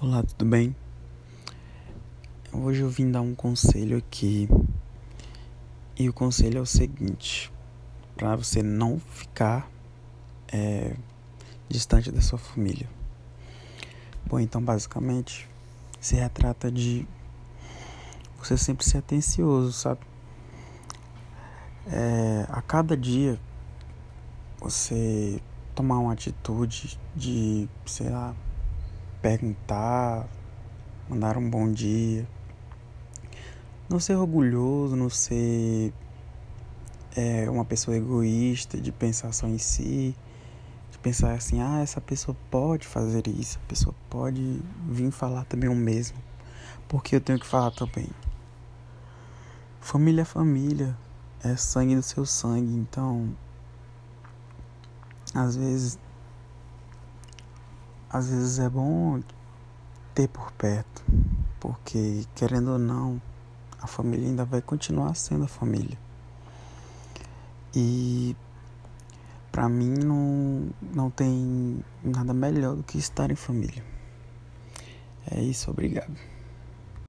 Olá, tudo bem? Hoje eu vim dar um conselho aqui. E o conselho é o seguinte: para você não ficar é, distante da sua família. Bom, então basicamente se retrata de você sempre ser atencioso, sabe? É, a cada dia você tomar uma atitude de, sei lá, perguntar, mandar um bom dia. Não ser orgulhoso, não ser é, uma pessoa egoísta, de pensar só em si, de pensar assim, ah, essa pessoa pode fazer isso, a pessoa pode vir falar também o mesmo, porque eu tenho que falar também. Família é família, é sangue do seu sangue, então às vezes às vezes é bom ter por perto, porque querendo ou não, a família ainda vai continuar sendo a família. E para mim não, não tem nada melhor do que estar em família. É isso, obrigado.